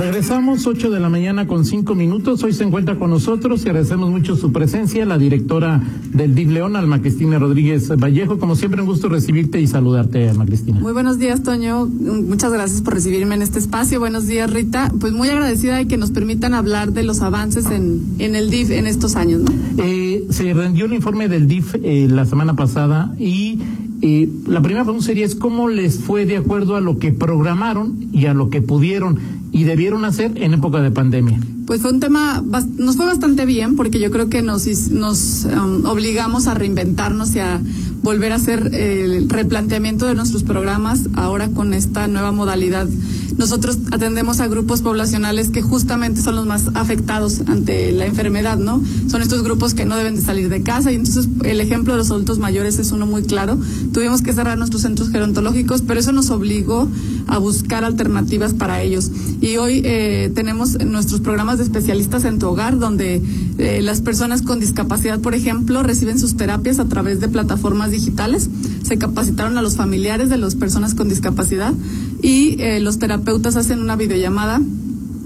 Regresamos 8 de la mañana con 5 minutos. Hoy se encuentra con nosotros y agradecemos mucho su presencia, la directora del DIF León, Alma Cristina Rodríguez Vallejo. Como siempre, un gusto recibirte y saludarte, Alma Cristina. Muy buenos días, Toño. Muchas gracias por recibirme en este espacio. Buenos días, Rita. Pues muy agradecida de que nos permitan hablar de los avances en, en el DIF en estos años. ¿no? Eh, se rendió el informe del DIF eh, la semana pasada y eh, la primera pregunta sería es cómo les fue de acuerdo a lo que programaron y a lo que pudieron y debieron hacer en época de pandemia? Pues fue un tema, nos fue bastante bien porque yo creo que nos, nos um, obligamos a reinventarnos y a volver a hacer el replanteamiento de nuestros programas ahora con esta nueva modalidad nosotros atendemos a grupos poblacionales que justamente son los más afectados ante la enfermedad, ¿no? Son estos grupos que no deben de salir de casa y entonces el ejemplo de los adultos mayores es uno muy claro. Tuvimos que cerrar nuestros centros gerontológicos, pero eso nos obligó a buscar alternativas para ellos. Y hoy eh, tenemos nuestros programas de especialistas en tu hogar, donde eh, las personas con discapacidad, por ejemplo, reciben sus terapias a través de plataformas digitales. Se capacitaron a los familiares de las personas con discapacidad y eh, los terapeutas hacen una videollamada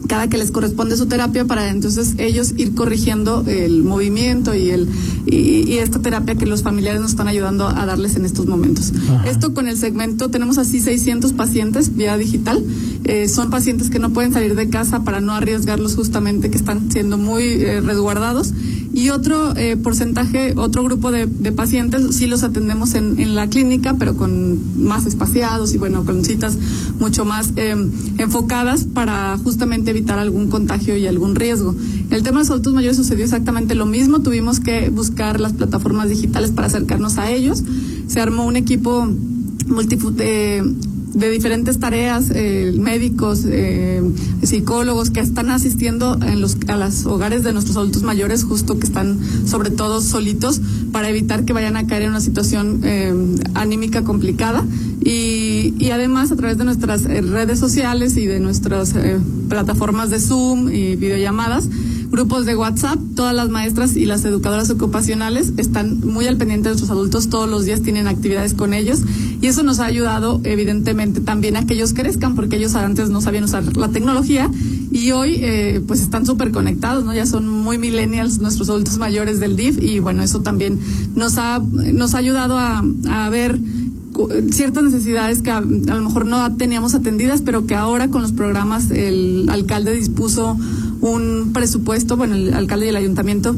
cada que les corresponde su terapia para entonces ellos ir corrigiendo el movimiento y el y, esta terapia que los familiares nos están ayudando a darles en estos momentos. Esto con el segmento tenemos así 600 pacientes vía digital. Eh, son pacientes que no pueden salir de casa para no arriesgarlos justamente que están siendo muy eh, resguardados y otro eh, porcentaje, otro grupo de, pacientes sí los atendemos en, en, la clínica, pero con más espaciados y bueno, con citas mucho más em, enfocadas para justamente evitar algún contagio y algún riesgo. El tema de los adultos mayores sucedió exactamente lo mismo, tuvimos que buscar las plataformas digitales para acercarnos a ellos, se armó un equipo multi, de diferentes tareas, eh, médicos, eh, psicólogos que están asistiendo en los, a los hogares de nuestros adultos mayores, justo que están sobre todo solitos, para evitar que vayan a caer en una situación eh, anímica complicada. Y, y, además a través de nuestras redes sociales y de nuestras plataformas de Zoom y videollamadas, grupos de WhatsApp, todas las maestras y las educadoras ocupacionales están muy al pendiente de nuestros adultos, todos los días tienen actividades con ellos y eso nos ha ayudado evidentemente también a que ellos crezcan porque ellos antes no sabían usar la tecnología y hoy eh, pues están súper conectados, ¿no? Ya son muy millennials nuestros adultos mayores del DIF y bueno, eso también nos ha, nos ha ayudado a, a ver ciertas necesidades que a, lo mejor no teníamos atendidas, pero que ahora con los programas el alcalde dispuso un presupuesto, bueno, el alcalde y el ayuntamiento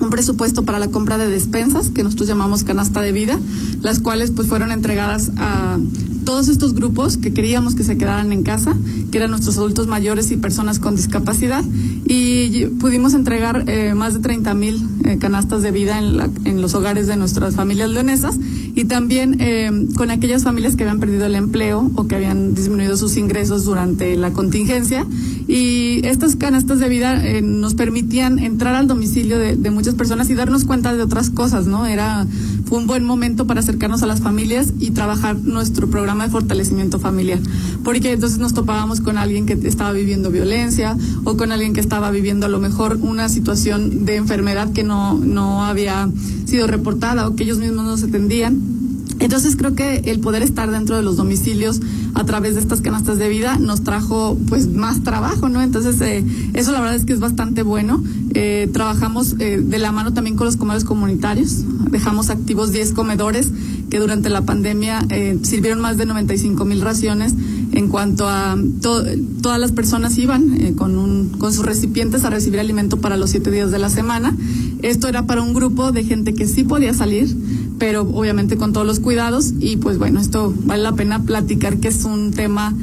un presupuesto para la compra de despensas que nosotros llamamos canasta de vida, las cuales pues fueron entregadas a todos estos grupos que queríamos que se quedaran en casa, que eran nuestros adultos mayores y personas con discapacidad, y pudimos entregar eh, más de 30 mil eh, canastas de vida en, la, en, los hogares de nuestras familias leonesas y también eh, con aquellas familias que habían perdido el empleo o que habían disminuido sus ingresos durante la contingencia. Y estas canastas de vida nos permitían entrar al domicilio de, de muchas personas y darnos cuenta de otras cosas, ¿no? Era fue un buen momento para acercarnos a las familias y trabajar nuestro programa de fortalecimiento familiar. Porque entonces nos topábamos con alguien que estaba viviendo violencia o con alguien que estaba viviendo a lo mejor una situación de enfermedad que no, no había sido reportada o que ellos mismos no se atendían. Entonces creo que el poder estar dentro de los domicilios a través de estas canastas de vida nos trajo pues más trabajo, ¿no? Entonces eh, eso la verdad es que es bastante bueno. Eh, trabajamos eh, de la mano también con los comedores comunitarios. Dejamos activos 10 comedores que durante la pandemia sirvieron más de 95 mil raciones en cuanto a todas las personas iban con, un, con sus recipientes a recibir alimento para los siete días de la semana. Esto era para un grupo de gente que sí podía salir, pero obviamente con todos los cuidados y pues bueno, esto vale la pena platicar que es un tema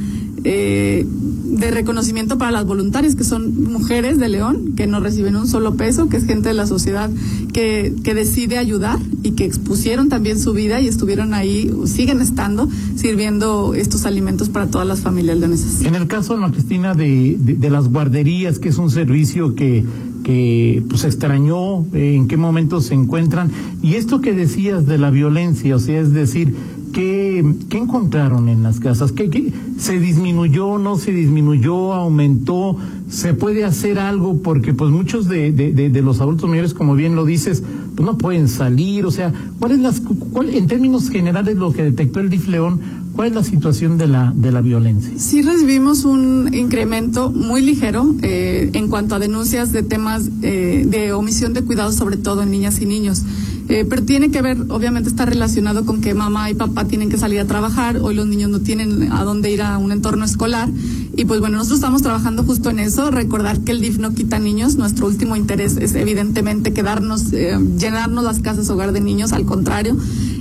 eh, de reconocimiento para las voluntarias, que son mujeres de León, que no reciben un solo peso, que es gente de la sociedad que, que decide ayudar y que expusieron también su vida y estuvieron ahí, siguen estando, sirviendo estos alimentos para todas las familias leonesas. En el caso, Ana Cristina, de, de, las guarderías, que es un servicio que que pues extrañó, eh, en qué momentos se encuentran. Y esto que decías de la violencia, o sea, es decir, ¿qué, encontraron en las casas? ¿Qué, ¿Se disminuyó, no se disminuyó, aumentó? ¿Se puede hacer algo? Porque pues muchos de, los adultos mayores, como bien lo dices, pues no pueden salir. O sea, ¿cuál es las, cuál, en términos generales lo que detectó el DIF León? ¿Cuál es la situación de la, de la violencia? Sí recibimos un incremento muy ligero eh, en cuanto a denuncias de temas eh, de omisión de cuidados, sobre todo en niñas y niños. Eh, pero tiene que ver, obviamente está relacionado con que mamá y papá tienen que salir a trabajar, hoy los niños no tienen a dónde ir a un entorno escolar y pues bueno, nosotros estamos trabajando justo en eso, recordar que el DIF no quita niños, nuestro último interés es evidentemente quedarnos, eh, llenarnos las casas hogar de niños, al contrario,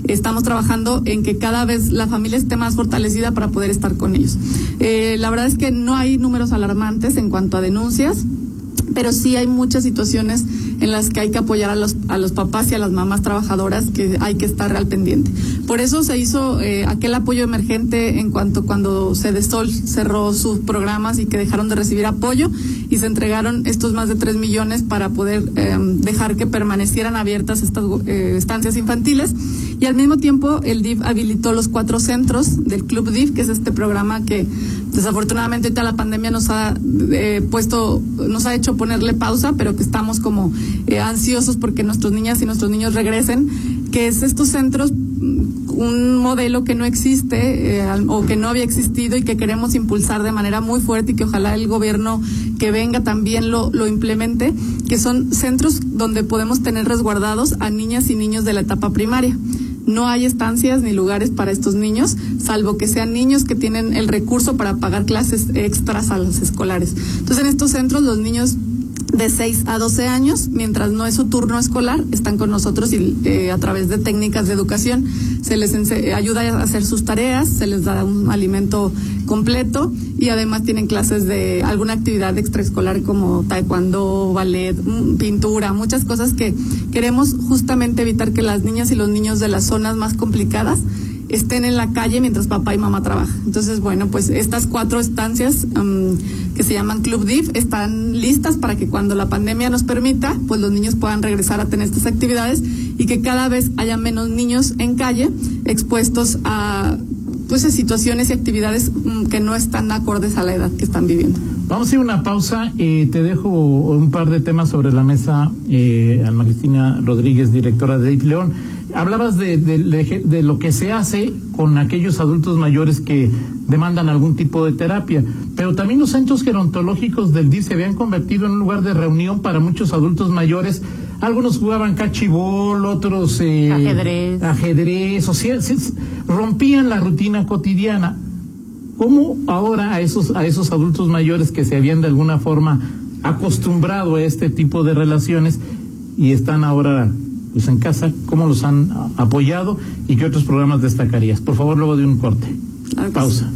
estamos trabajando en que cada vez la familia esté más fortalecida para poder estar con ellos. Eh, la verdad es que no hay números alarmantes en cuanto a denuncias, pero sí hay muchas situaciones en las que hay que apoyar a los, a los papás y a las mamás trabajadoras que hay que estar al pendiente. Por eso se hizo eh, aquel apoyo emergente en cuanto cuando Cedesol cerró sus programas y que dejaron de recibir apoyo y se entregaron estos más de tres millones para poder eh, dejar que permanecieran abiertas estas eh, estancias infantiles. Y al mismo tiempo el DIF habilitó los cuatro centros del Club DIF, que es este programa que desafortunadamente ahorita la pandemia nos ha eh, puesto, nos ha hecho ponerle pausa, pero que estamos como eh, ansiosos porque nuestras niñas y nuestros niños regresen, que es estos centros un modelo que no existe eh, o que no había existido y que queremos impulsar de manera muy fuerte y que ojalá el gobierno que venga también lo implemente, que son centros donde podemos tener resguardados a niñas y niños de la etapa primaria no hay estancias ni lugares para estos niños, salvo que sean niños que tienen el recurso para pagar clases extras a los escolares. Entonces, en estos centros los niños de 6 a 12 años, mientras no es su turno escolar, están con nosotros y eh, a través de técnicas de educación se les ayuda a hacer sus tareas, se les da un alimento completo y además tienen clases de alguna actividad extraescolar como taekwondo, ballet, pintura, muchas cosas que queremos justamente evitar que las niñas y los niños de las zonas más complicadas estén en la calle mientras papá y mamá trabajan. Entonces, bueno, pues estas cuatro estancias um, que se llaman Club DIF están listas para que cuando la pandemia nos permita, pues los niños puedan regresar a tener estas actividades y que cada vez haya menos niños en calle expuestos a pues a situaciones y actividades um, que no están acordes a la edad que están viviendo. Vamos a hacer una pausa. Eh, te dejo un par de temas sobre la mesa. Eh, Cristina Rodríguez, directora de DIF León hablabas de, de, de, de, lo que se hace con aquellos adultos mayores que demandan algún tipo de terapia, pero también los centros gerontológicos del DIF se habían convertido en un lugar de reunión para muchos adultos mayores. Algunos jugaban cachibol, otros eh, ajedrez. ajedrez, o sea, se, rompían la rutina cotidiana. ¿Cómo ahora a esos, a esos adultos mayores que se habían de alguna forma acostumbrado a este tipo de relaciones y están ahora pues en casa, cómo los han apoyado y qué otros programas destacarías. Por favor, luego de un corte. Pausa.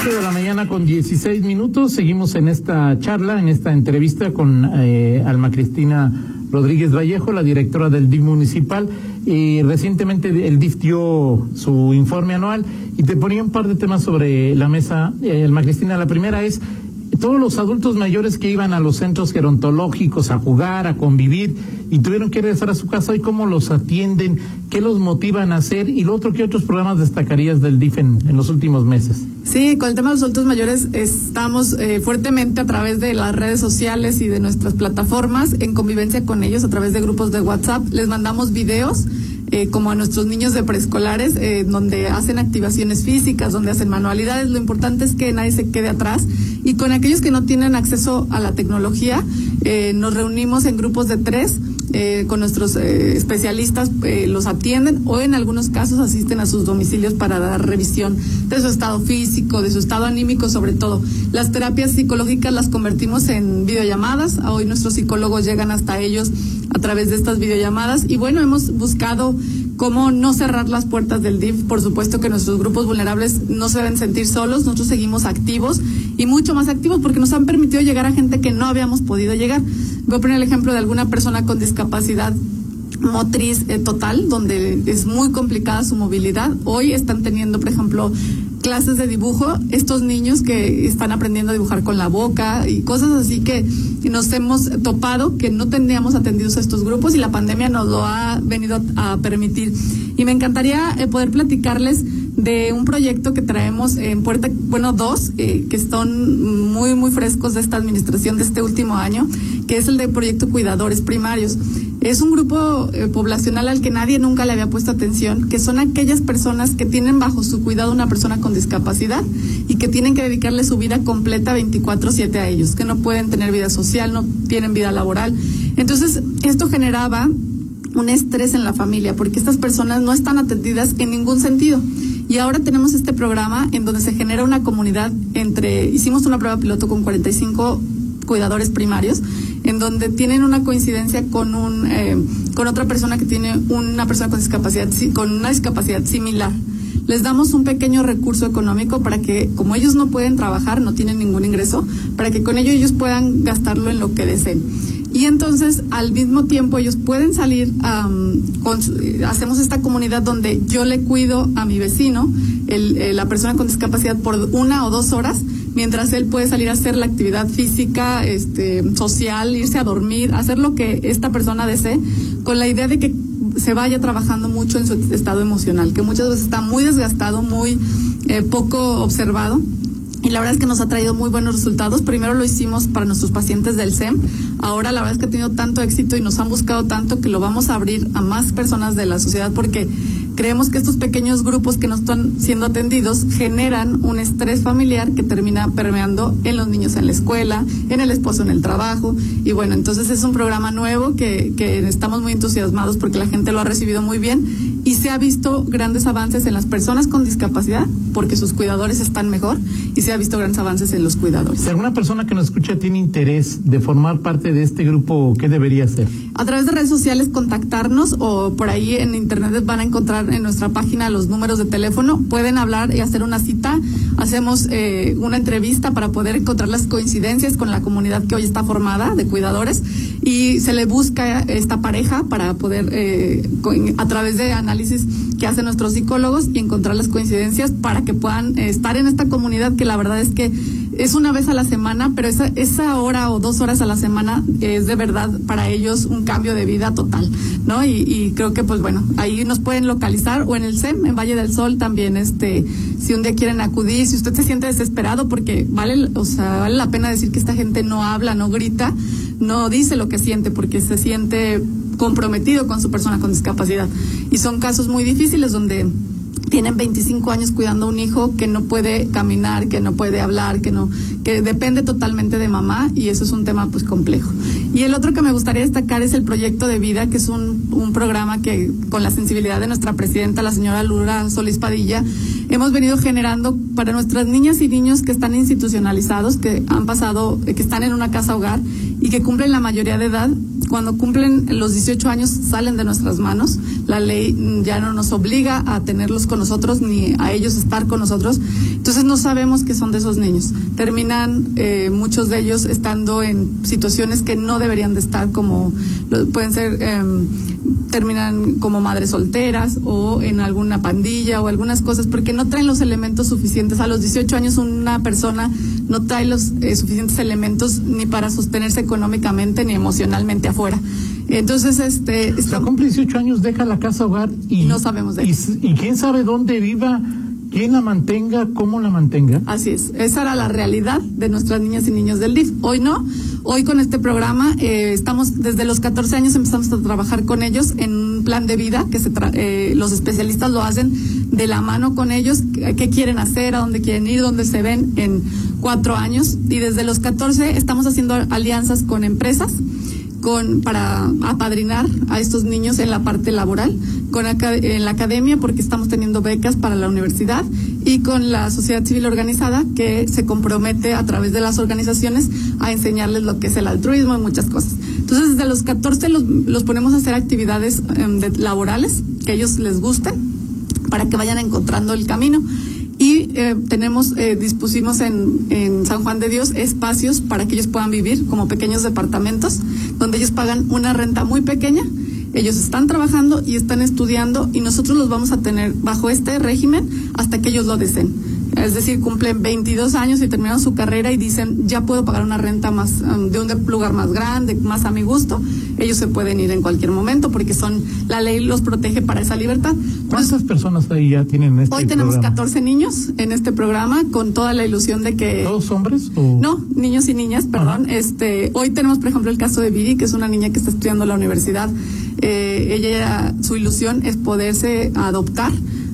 8 de la mañana con 16 minutos. Seguimos en esta charla, en esta entrevista con eh, Alma Cristina Rodríguez Vallejo, la directora del DIF municipal. Y recientemente el DIF dio su informe anual y te ponía un par de temas sobre la mesa, eh, Alma Cristina. La primera es todos los adultos mayores que iban a los centros gerontológicos a jugar, a convivir y tuvieron que regresar a su casa y cómo los atienden, qué los motivan a hacer y lo otro, ¿qué otros programas destacarías del DIF en, en los últimos meses? Sí, con el tema de los adultos mayores estamos eh, fuertemente a través de las redes sociales y de nuestras plataformas en convivencia con ellos a través de grupos de WhatsApp. Les mandamos videos eh, como a nuestros niños de preescolares, eh, donde hacen activaciones físicas, donde hacen manualidades. Lo importante es que nadie se quede atrás. Y con aquellos que no tienen acceso a la tecnología, eh, nos reunimos en grupos de tres. Con nuestros especialistas los atienden o en algunos casos asisten a sus domicilios para dar revisión de su estado físico, de su estado anímico sobre todo. Las terapias psicológicas las convertimos en videollamadas, hoy nuestros psicólogos llegan hasta ellos a través de estas videollamadas y bueno, hemos buscado cómo no cerrar las puertas del DIF. Por supuesto que nuestros grupos vulnerables no se deben sentir solos, nosotros seguimos activos y mucho más activos porque nos han permitido llegar a gente que no habíamos podido llegar. Voy a poner el ejemplo de alguna persona con discapacidad motriz eh, total, donde es muy complicada su movilidad. Hoy están teniendo, por ejemplo, clases de dibujo, estos niños que están aprendiendo a dibujar con la boca y cosas así que nos hemos topado que no teníamos atendidos a estos grupos y la pandemia nos lo ha venido a, permitir. Y me encantaría eh, poder platicarles de un proyecto que traemos en Puerta, bueno, dos, eh, que son muy, muy frescos de esta administración de este último año, que es el de Proyecto Cuidadores Primarios. Es un grupo eh, poblacional al que nadie nunca le había puesto atención, que son aquellas personas que tienen bajo su cuidado una persona con discapacidad y que tienen que dedicarle su vida completa 24/7 a ellos, que no pueden tener vida social, no tienen vida laboral. Entonces, esto generaba un estrés en la familia porque estas personas no están atendidas en ningún sentido. Y ahora tenemos este programa en donde se genera una comunidad entre, hicimos una prueba piloto con 45 cuidadores primarios, en donde tienen una coincidencia con un, eh, con otra persona que tiene una persona con discapacidad, con una discapacidad similar. Les damos un pequeño recurso económico para que, como ellos no pueden trabajar, no tienen ningún ingreso, para que con ello ellos puedan gastarlo en lo que deseen. Y entonces, al mismo tiempo, ellos pueden salir, hacemos esta comunidad donde yo le cuido a mi vecino, el, la persona con discapacidad, por una o dos horas, mientras él puede salir a hacer la actividad física, este, social, irse a dormir, hacer lo que esta persona desee, con la idea de que se vaya trabajando mucho en su estado emocional, que muchas veces está muy desgastado, muy eh, poco observado y la verdad es que nos ha traído muy buenos resultados. Primero lo hicimos para nuestros pacientes del SEM. Ahora la verdad es que ha tenido tanto éxito y nos han buscado tanto que lo vamos a abrir a más personas de la sociedad porque creemos que estos pequeños grupos que no están siendo atendidos generan un estrés familiar que termina permeando en los niños en la escuela, en el esposo en el trabajo. Y bueno, entonces es un programa nuevo que, que estamos muy entusiasmados porque la gente lo ha recibido muy bien y se ha visto grandes avances en las personas con discapacidad porque sus cuidadores están mejor y se ha visto grandes avances en los cuidadores. Si alguna persona que nos escucha tiene interés de formar parte de este grupo, ¿qué debería hacer? A través de redes sociales contactarnos o por ahí en internet van a encontrar en nuestra página los números de teléfono. Pueden hablar y hacer una cita. Hacemos eh, una entrevista para poder encontrar las coincidencias con la comunidad que hoy está formada de cuidadores y se le busca esta pareja para poder, eh, a través de análisis que hacen nuestros psicólogos y encontrar las coincidencias para que puedan eh, estar en esta comunidad que la verdad es que es una vez a la semana, pero esa, esa hora o dos horas a la semana es de verdad para ellos un cambio de vida total, ¿no? Y, y creo que pues bueno, ahí nos pueden localizar o en el SEM, en Valle del Sol también, este, si un día quieren acudir, si usted se siente desesperado porque vale, o sea, vale la pena decir que esta gente no habla, no grita, no dice lo que siente porque se siente comprometido con su persona con discapacidad. Y son casos muy difíciles donde tienen 25 años cuidando a un hijo que no puede caminar, que no puede hablar, que no, que depende totalmente de mamá y eso es un tema pues complejo. Y el otro que me gustaría destacar es el proyecto de vida, que es un, un programa que con la sensibilidad de nuestra presidenta, la señora Lura Solís Padilla, hemos venido generando para nuestras niñas y niños que están institucionalizados, que han pasado, que están en una casa hogar y que cumplen la mayoría de edad. Cuando cumplen los 18 años salen de nuestras manos. La ley ya no nos obliga a tenerlos con nosotros ni a ellos estar con nosotros. Entonces no sabemos qué son de esos niños. Terminan eh, muchos de ellos estando en situaciones que no deberían de estar como pueden ser em, terminan como madres solteras o en alguna pandilla o algunas cosas porque no traen los elementos suficientes. A los 18 años una persona no trae los eh, suficientes elementos ni para sostenerse económicamente ni emocionalmente afuera. Entonces, este... Está... cumple 18 años, deja la casa hogar y... No sabemos de y, y quién sabe dónde viva quién la mantenga, cómo la mantenga. Así es, esa era la realidad de nuestras niñas y niños del DIF. Hoy no, hoy con este programa eh, estamos desde los 14 años empezamos a trabajar con ellos en un plan de vida que se eh, los especialistas lo hacen de la mano con ellos, qué quieren hacer, a dónde quieren ir, dónde se ven en cuatro años. Y desde los 14 estamos haciendo alianzas con empresas para apadrinar a estos niños en la parte laboral, con en la academia porque estamos teniendo becas para la universidad y con la sociedad civil organizada que se compromete a través de las organizaciones a enseñarles lo que es el altruismo y muchas cosas. Entonces desde los 14 los, los ponemos a hacer actividades em, laborales que ellos les gusten para que vayan encontrando el camino y eh, tenemos, eh, dispusimos en, en San Juan de Dios espacios para que ellos puedan vivir como pequeños departamentos, donde ellos pagan una renta muy pequeña. Ellos están trabajando y están estudiando y nosotros los vamos a tener bajo este régimen hasta que ellos lo deseen. Es decir, cumplen 22 años y terminaron su carrera y dicen, ya puedo pagar una renta más um, de un lugar más grande, más a mi gusto, ellos se pueden ir en cualquier momento porque son la ley los protege para esa libertad. ¿Cuántas personas ahí ya tienen este Hoy tenemos 14 niños en este programa con toda la ilusión de que ¿Todos hombres o no, niños y niñas, perdón. Este, hoy tenemos por ejemplo el caso de Viri, que es una niña que está estudiando en la universidad. Eh, ella su ilusión es poderse adoptar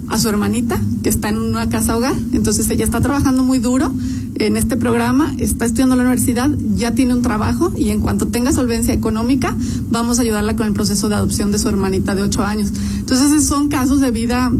a su hermanita que está en una casa hogar. Entonces ella está trabajando muy duro en este programa, está estudiando en la universidad, ya tiene un trabajo y en cuanto tenga solvencia económica vamos a ayudarla con el proceso de adopción de su hermanita de ocho años. Entonces son casos de vida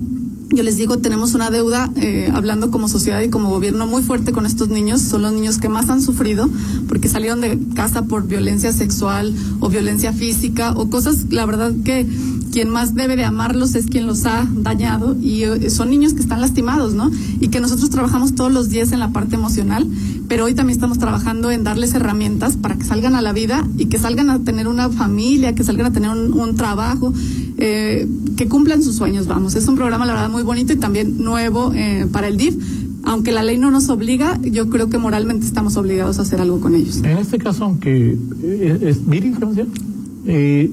yo les digo, tenemos una deuda, eh, hablando como sociedad y como gobierno, muy fuerte con estos niños. Son los niños que más han sufrido porque salieron de casa por violencia sexual o violencia física o cosas, la verdad que quien más debe de amarlos es quien los ha dañado y eh, son niños que están lastimados, ¿no? Y que nosotros trabajamos todos los días en la parte emocional, pero hoy también estamos trabajando en darles herramientas para que salgan a la vida y que salgan a tener una familia, que salgan a tener un, un trabajo, eh, que cumplan sus sueños, vamos. Es un programa, la verdad, muy bonito y también nuevo eh, para el DIF aunque la ley no nos obliga, yo creo que moralmente estamos obligados a hacer algo con ellos. En este caso, aunque eh, es. Eh, eh,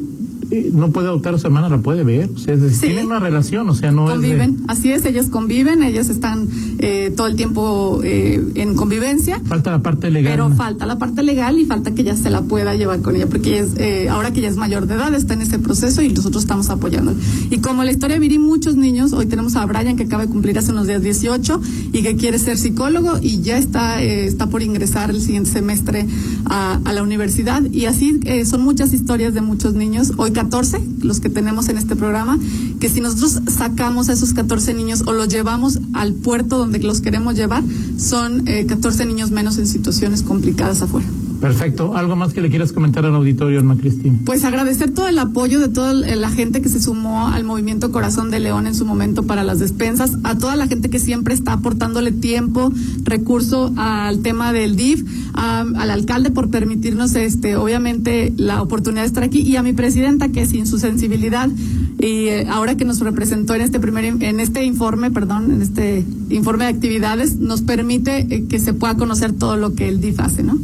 no puede adoptar a su hermana, la puede ver. O sea, es decir, Sí. tienen una relación, o sea, no conviven, es de- así es, ellas conviven, ellas están eh, todo el tiempo eh, en convivencia. falta la parte legal. Pero falta la parte legal y falta que ella se la pueda llevar con ella, porque ella es, eh, ahora que ella es mayor de edad, está en ese proceso y nosotros estamos apoyándola. Y como la historia de Viri, muchos niños, hoy tenemos a Brian que acaba de cumplir hace unos días 18 y que quiere ser psicólogo y ya está, eh, está por ingresar el siguiente semestre a, a la universidad. Y así eh, son muchas historias de muchos niños, hoy 14, los que tenemos en este programa, que si nosotros sacamos a esos 14 niños o los llevamos al puerto donde los queremos llevar, son eh, 14 niños menos en situaciones complicadas afuera. Perfecto. ¿Algo más que le quieras comentar al auditorio, Alma Cristina? Pues agradecer todo el apoyo de toda la gente que se sumó al movimiento Corazón de León en su momento para las despensas, a toda la gente que siempre está aportándole tiempo, recurso al tema del DIF, a- al alcalde por permitirnos, este, obviamente, la oportunidad de estar aquí y a mi presidenta que sin su sensibilidad y eh, ahora que nos representó en este primer en este informe, perdón, en este informe de actividades, nos permite eh, que se pueda conocer todo lo que el DIF hace, ¿no?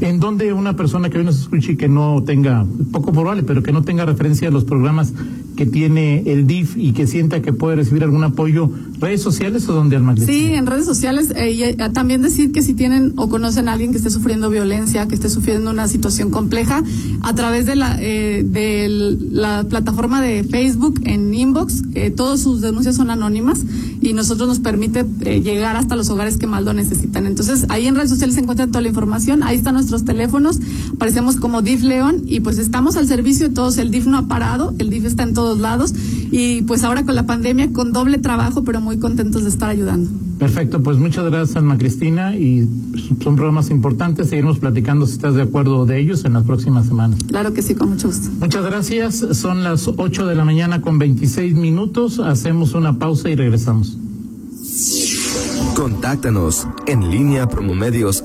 ¿En donde una persona que hoy nos escuche y que no tenga, poco probable, pero que no tenga referencia a los programas que tiene el DIF y que sienta que puede recibir algún apoyo, redes sociales o donde Cristina? Sí, en redes sociales. eh, eh, también decir que si tienen o conocen a alguien que esté sufriendo violencia, que esté sufriendo una situación compleja, a través de la, eh, de la plataforma de Facebook en Inbox, eh, todas sus denuncias son anónimas y nosotros nos permite eh, llegar hasta los hogares que más lo necesitan. Entonces, ahí en redes sociales se encuentra toda la información, ahí están nuestros teléfonos, aparecemos como DIF León y pues estamos al servicio de todos. El DIF no ha parado, el DIF está en todos lados y pues ahora con la pandemia con doble trabajo, pero muy contentos de estar ayudando. Perfecto, pues muchas gracias, Alma Cristina, y son programas importantes. Seguiremos platicando si estás de acuerdo de ellos en las próximas semanas. Claro que sí, con mucho gusto. Muchas gracias. Son las 8 de la mañana con 26 minutos. Hacemos una pausa y regresamos. Contáctanos en línea promomedios